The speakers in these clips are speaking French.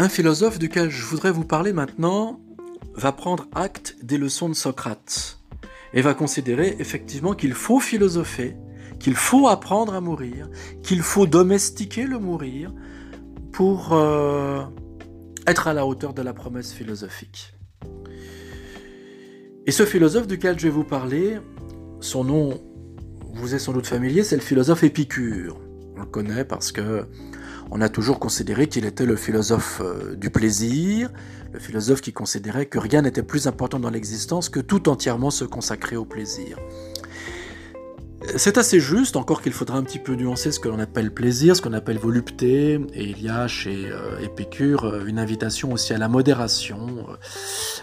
Un philosophe duquel je voudrais vous parler maintenant va prendre acte des leçons de Socrate et va considérer effectivement qu'il faut philosopher, qu'il faut apprendre à mourir, qu'il faut domestiquer le mourir pour euh, être à la hauteur de la promesse philosophique. Et ce philosophe duquel je vais vous parler, son nom vous est sans doute familier, c'est le philosophe Épicure. On le connaît parce que on a toujours considéré qu'il était le philosophe euh, du plaisir, le philosophe qui considérait que rien n'était plus important dans l'existence que tout entièrement se consacrer au plaisir. C'est assez juste, encore qu'il faudra un petit peu nuancer ce que l'on appelle plaisir, ce qu'on appelle volupté, et il y a chez euh, Épicure euh, une invitation aussi à la modération,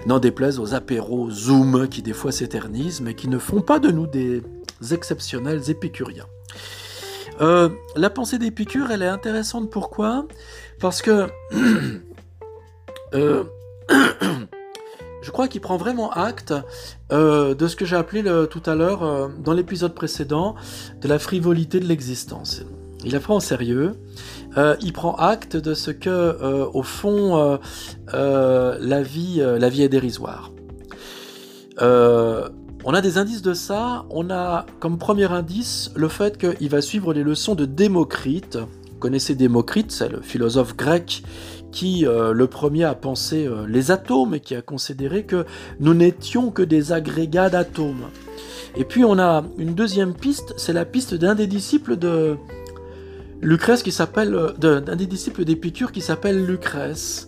n'en déplaise aux apéros zoom qui des fois s'éternisent, mais qui ne font pas de nous des exceptionnels épicuriens. Euh, la pensée d'Épicure, elle est intéressante. Pourquoi? Parce que euh, je crois qu'il prend vraiment acte euh, de ce que j'ai appelé tout à l'heure, dans l'épisode précédent, de la frivolité de l'existence. Il la prend en sérieux. il prend acte de ce que, au fond, la vie, la vie est dérisoire. On a des indices de ça. On a comme premier indice le fait qu'il va suivre les leçons de Démocrite. Vous connaissez Démocrite, c'est le philosophe grec qui, euh, le premier, a pensé euh, les atomes et qui a considéré que nous n'étions que des agrégats d'atomes. Et puis on a une deuxième piste, c'est la piste d'un des disciples de, Lucrèce qui s'appelle euh, d'un des disciples d'Épicure qui s'appelle Lucrèce.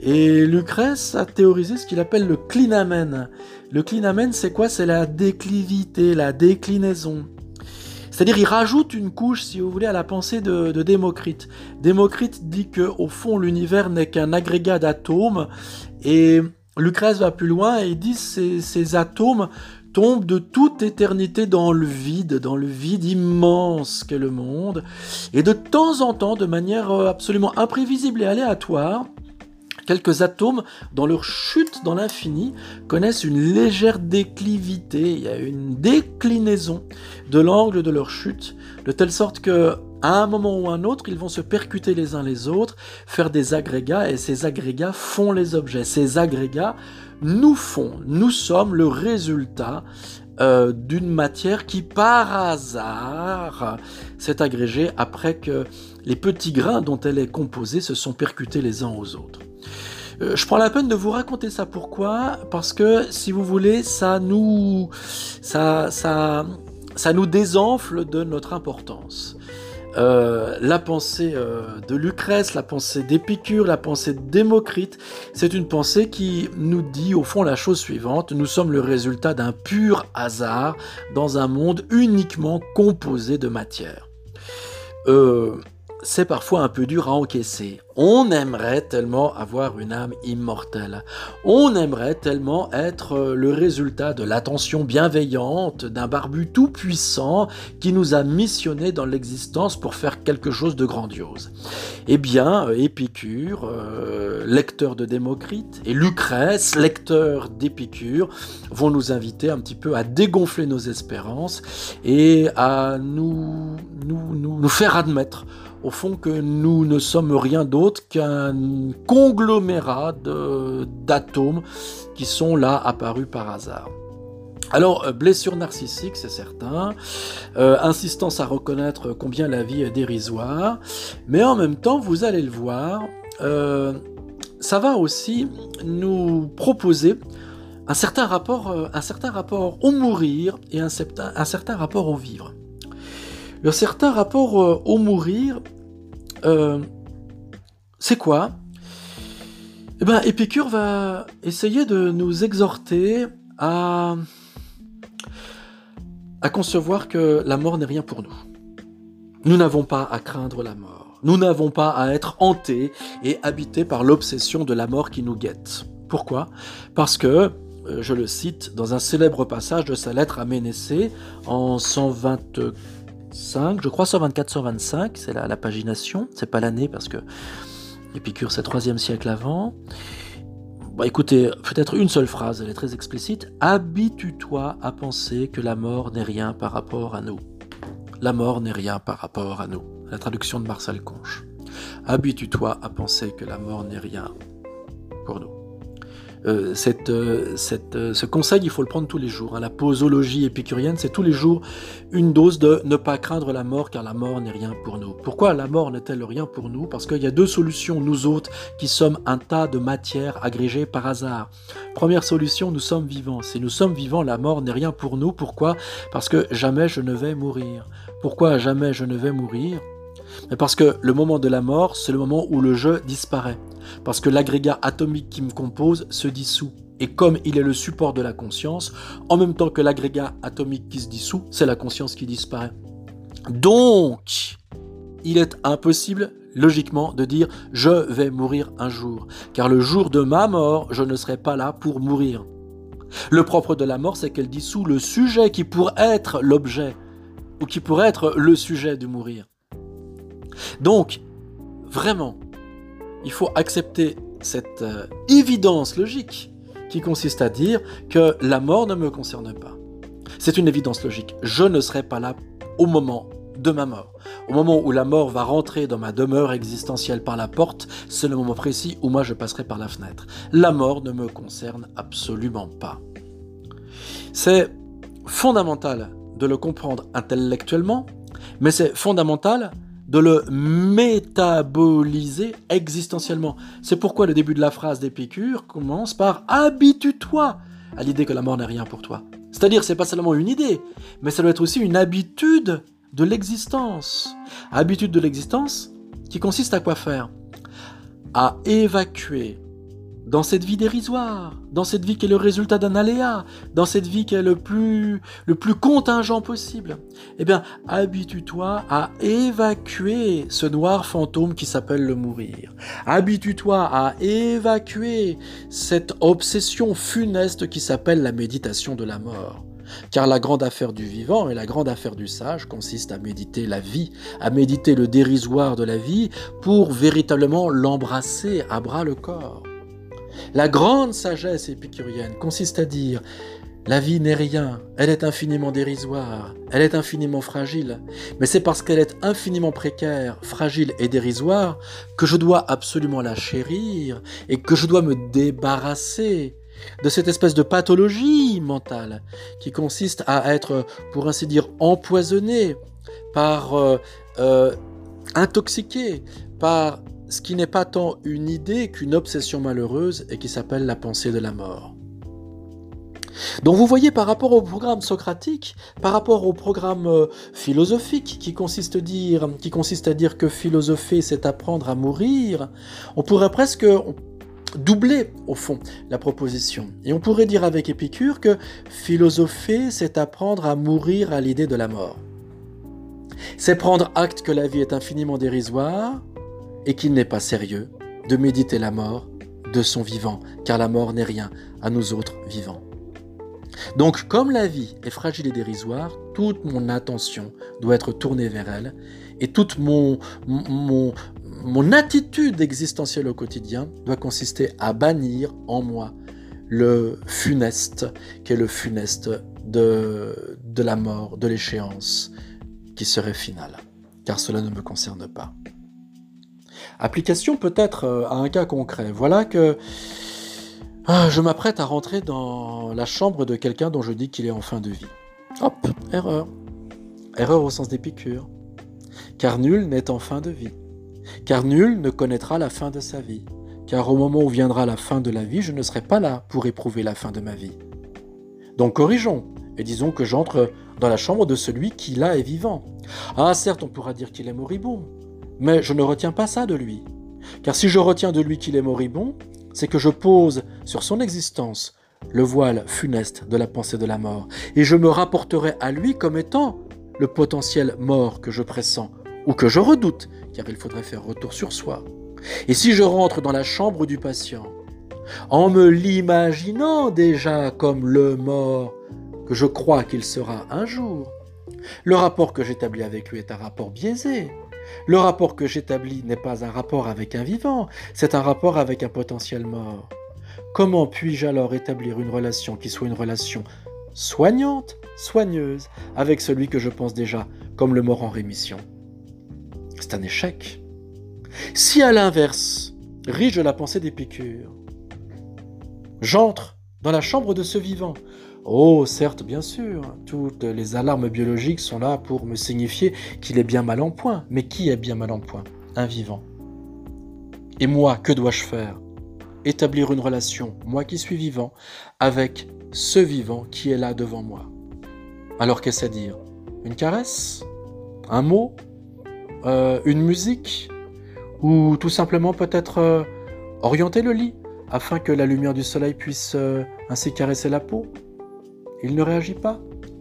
Et Lucrèce a théorisé ce qu'il appelle le clinamen. Le clinamen, c'est quoi? C'est la déclivité, la déclinaison. C'est-à-dire, il rajoute une couche, si vous voulez, à la pensée de, Démocrite. Démocrite dit que, au fond, l'univers n'est qu'un agrégat d'atomes, et Lucrèce va plus loin et il dit que ces atomes tombe de toute éternité dans le vide, dans le vide immense qu'est le monde, et de temps en temps, de manière euh, absolument imprévisible et aléatoire, quelques atomes, dans leur chute dans l'infini, connaissent une légère déclivité, il y a une déclinaison de l'angle de leur chute, de telle sorte que à un moment ou un autre, ils vont se percuter les uns les autres, faire des agrégats, et ces agrégats font les objets. Ces agrégats nous font, nous sommes le résultat euh, d'une matière qui par hasard s'est agrégée après que les petits grains dont elle est composée se sont percutés les uns aux autres. Euh, je prends la peine de vous raconter ça pourquoi? Parce que si vous voulez, ça nous, ça, ça, ça nous désenfle de notre importance. Euh, la pensée euh, de Lucrèce, la pensée d'Épicure, la pensée de Démocrite, c'est une pensée qui nous dit au fond la chose suivante, nous sommes le résultat d'un pur hasard dans un monde uniquement composé de matière. Euh, c'est parfois un peu dur à encaisser. On aimerait tellement avoir une âme immortelle. On aimerait tellement être le résultat de l'attention bienveillante d'un barbu tout-puissant qui nous a missionnés dans l'existence pour faire quelque chose de grandiose. Eh bien, Épicure, euh, lecteur de Démocrite, et Lucrèce, lecteur d'Épicure, vont nous inviter un petit peu à dégonfler nos espérances et à nous faire admettre au fond que nous ne sommes rien d'autre qu'un conglomérat d'atomes qui sont là apparus par hasard. Alors, euh, blessure narcissique, c'est certain, euh, insistance à reconnaître combien la vie est dérisoire, mais en même temps, vous allez le voir, euh, ça va aussi nous proposer un certain rapport, au mourir et un certain rapport au vivre. Le certain rapport au mourir, c'est quoi? Eh bien, Épicure va essayer de nous exhorter à, à concevoir que la mort n'est rien pour nous. Nous n'avons pas à craindre la mort. Nous n'avons pas à être hantés et habités par l'obsession de la mort qui nous guette. Pourquoi? Parce que, euh, je le cite dans un célèbre passage de sa lettre à Ménécée en 125, je crois 124-125, c'est la, la pagination, c'est pas l'année parce que Épicure, c'est 3 siècle avant. Bah, écoutez, peut-être une seule phrase, elle est très explicite. Habitue-toi à penser que la mort n'est rien par rapport à nous. La mort n'est rien par rapport à nous. La traduction de Marcel Conche. habitue-toi à penser que la mort n'est rien pour nous. Euh, euh, euh, ce conseil, il faut le prendre tous les jours. Hein. La posologie épicurienne, c'est tous les jours une dose de ne pas craindre la mort, car la mort n'est rien pour nous. Pourquoi la mort n'est-elle rien pour nous? Parce qu'il y a deux solutions, nous autres, qui sommes un tas de matière agrégée par hasard. Première solution, nous sommes vivants. Si nous sommes vivants, la mort n'est rien pour nous. Pourquoi? Parce que jamais je ne vais mourir. Pourquoi jamais je ne vais mourir? Mais parce que le moment de la mort, c'est le moment où le je disparaît. Parce que l'agrégat atomique qui me compose se dissout. Et comme il est le support de la conscience, en même temps que l'agrégat atomique qui se dissout, c'est la conscience qui disparaît. Donc, il est impossible, logiquement, de dire je vais mourir un jour. Car le jour de ma mort, je ne serai pas là pour mourir. Le propre de la mort, c'est qu'elle dissout le sujet qui pourrait être l'objet, ou qui pourrait être le sujet de mourir. Donc, vraiment, il faut accepter cette euh, évidence logique qui consiste à dire que la mort ne me concerne pas. C'est une évidence logique. Je ne serai pas là au moment de ma mort. Au moment où la mort va rentrer dans ma demeure existentielle par la porte, c'est le moment précis où moi je passerai par la fenêtre. La mort ne me concerne absolument pas. C'est fondamental de le comprendre intellectuellement, mais c'est fondamental de le métaboliser existentiellement. C'est pourquoi le début de la phrase d'Épicure commence par habitue-toi à l'idée que la mort n'est rien pour toi. C'est-à-dire, c'est pas seulement une idée, mais ça doit être aussi une habitude de l'existence. Habitude de l'existence qui consiste à quoi faire? À évacuer dans cette vie dérisoire, dans cette vie qui est le résultat d'un aléa, dans cette vie qui est le plus, le plus contingent possible, eh bien, habitue-toi à évacuer ce noir fantôme qui s'appelle le mourir. Habitue-toi à évacuer cette obsession funeste qui s'appelle la méditation de la mort. Car la grande affaire du vivant et la grande affaire du sage consiste à méditer la vie, à méditer le dérisoire de la vie pour véritablement l'embrasser à bras le corps. La grande sagesse épicurienne consiste à dire la vie n'est rien, elle est infiniment dérisoire, elle est infiniment fragile, mais c'est parce qu'elle est infiniment précaire, fragile et dérisoire que je dois absolument la chérir et que je dois me débarrasser de cette espèce de pathologie mentale qui consiste à être, pour ainsi dire, empoisonné par, euh, euh, intoxiqué par ce qui n'est pas tant une idée qu'une obsession malheureuse et qui s'appelle la pensée de la mort. Donc vous voyez par rapport au programme socratique, par rapport au programme euh, philosophique qui consiste, à dire, qui consiste à dire que philosopher c'est apprendre à mourir, on pourrait presque doubler au fond la proposition. Et on pourrait dire avec Épicure que philosopher c'est apprendre à mourir à l'idée de la mort. C'est prendre acte que la vie est infiniment dérisoire, et qu'il n'est pas sérieux de méditer la mort de son vivant, car la mort n'est rien à nous autres vivants. Donc comme la vie est fragile et dérisoire, toute mon attention doit être tournée vers elle, et toute mon, attitude existentielle au quotidien doit consister à bannir en moi le funeste, qui est le funeste de, de la mort, de l'échéance, qui serait finale, car cela ne me concerne pas. Application peut-être euh, à un cas concret. Voilà que ah, je m'apprête à rentrer dans la chambre de quelqu'un dont je dis qu'il est en fin de vie. Hop, erreur. Erreur au sens des piqûres. Car nul n'est en fin de vie. Car nul ne connaîtra la fin de sa vie. Car au moment où viendra la fin de la vie, je ne serai pas là pour éprouver la fin de ma vie. Donc corrigeons, et disons que j'entre dans la chambre de celui qui là est vivant. Ah certes, on pourra dire qu'il est moribond, mais je ne retiens pas ça de lui. Car si je retiens de lui qu'il est moribond, c'est que je pose sur son existence le voile funeste de la pensée de la mort, et je me rapporterai à lui comme étant le potentiel mort que je pressens, ou que je redoute, car il faudrait faire retour sur soi. Et si je rentre dans la chambre du patient, en me l'imaginant déjà comme le mort que je crois qu'il sera un jour, le rapport que j'établis avec lui est un rapport biaisé, le rapport que j'établis n'est pas un rapport avec un vivant, c'est un rapport avec un potentiel mort. Comment puis-je alors établir une relation qui soit une relation soignante, soigneuse, avec celui que je pense déjà comme le mort en rémission? C'est un échec. Si à l'inverse, riche la pensée d'Épicure, j'entre dans la chambre de ce vivant, Oh, certes, bien sûr, toutes les alarmes biologiques sont là pour me signifier qu'il est bien mal en point. Mais qui est bien mal en point? Un vivant. Et moi, que dois-je faire? Établir une relation, moi qui suis vivant, avec ce vivant qui est là devant moi. Alors qu'est-ce à dire? Une caresse? Un mot? Euh, Une musique? Ou tout simplement peut-être euh, orienter le lit afin que la lumière du soleil puisse euh, ainsi caresser la peau? Il ne réagit pas.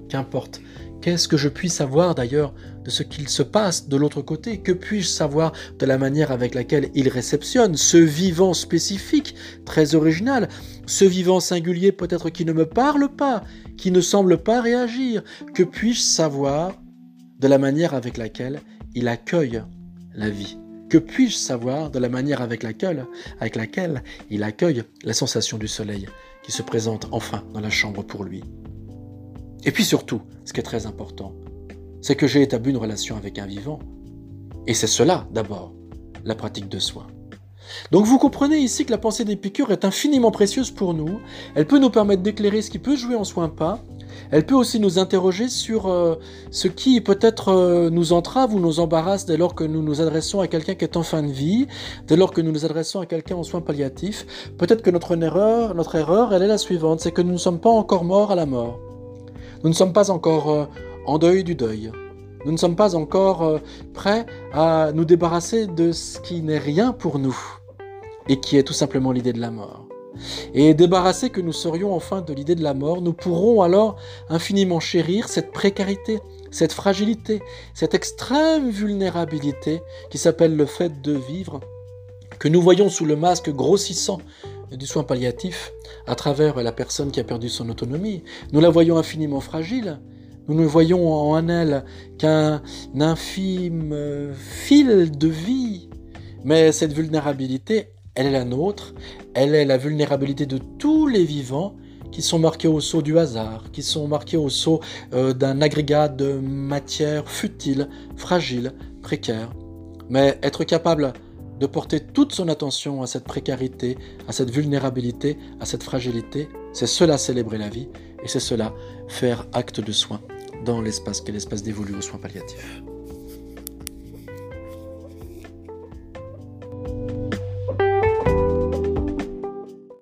Qu'importe. Qu'est-ce que je puis savoir d'ailleurs de ce qu'il se passe de l'autre côté? Que puis-je savoir de la manière avec laquelle il réceptionne ce vivant spécifique, très original, ce vivant singulier peut-être qui ne me parle pas, qui ne semble pas réagir? Que puis-je savoir de la manière avec laquelle il accueille la vie? Que puis-je savoir de la manière avec laquelle, avec laquelle il accueille la sensation du soleil? Qui se présente enfin dans la chambre pour lui et puis surtout, ce qui est très important, c'est que j'ai établi une relation avec un vivant. Et c'est cela, d'abord, la pratique de soi. Donc vous comprenez ici que la pensée d'Épicure est infiniment précieuse pour nous. Elle peut nous permettre d'éclairer ce qui peut jouer en soi pas. Elle peut aussi nous interroger sur euh, ce qui peut-être euh, nous entrave ou nous embarrasse dès lors que nous nous adressons à quelqu'un qui est en fin de vie, dès lors que nous nous adressons à quelqu'un en soins palliatifs. Peut-être que notre erreur, notre erreur, elle est la suivante, c'est que nous ne sommes pas encore morts à la mort. Nous ne sommes pas encore euh, en deuil du deuil. Nous ne sommes pas encore prêts à nous débarrasser de ce qui n'est rien pour nous et qui est tout simplement l'idée de la mort. Et débarrassés que nous serions enfin de l'idée de la mort, nous pourrons alors infiniment chérir cette précarité, cette fragilité, cette extrême vulnérabilité qui s'appelle le fait de vivre, que nous voyons sous le masque grossissant du soin palliatif à travers la personne qui a perdu son autonomie. Nous la voyons infiniment fragile. Nous ne voyons en elle qu'un infime fil de vie. Mais cette vulnérabilité, elle est la nôtre. Elle est la vulnérabilité de tous les vivants qui sont marqués au sceau du hasard, qui sont marqués au sceau euh, d'un agrégat de matière futile, fragile, précaire. Mais être capable de porter toute son attention à cette précarité, à cette vulnérabilité, à cette fragilité, c'est cela célébrer la vie et c'est cela faire acte de soin dans l'espace qui est l'espace dévolu aux soins palliatifs.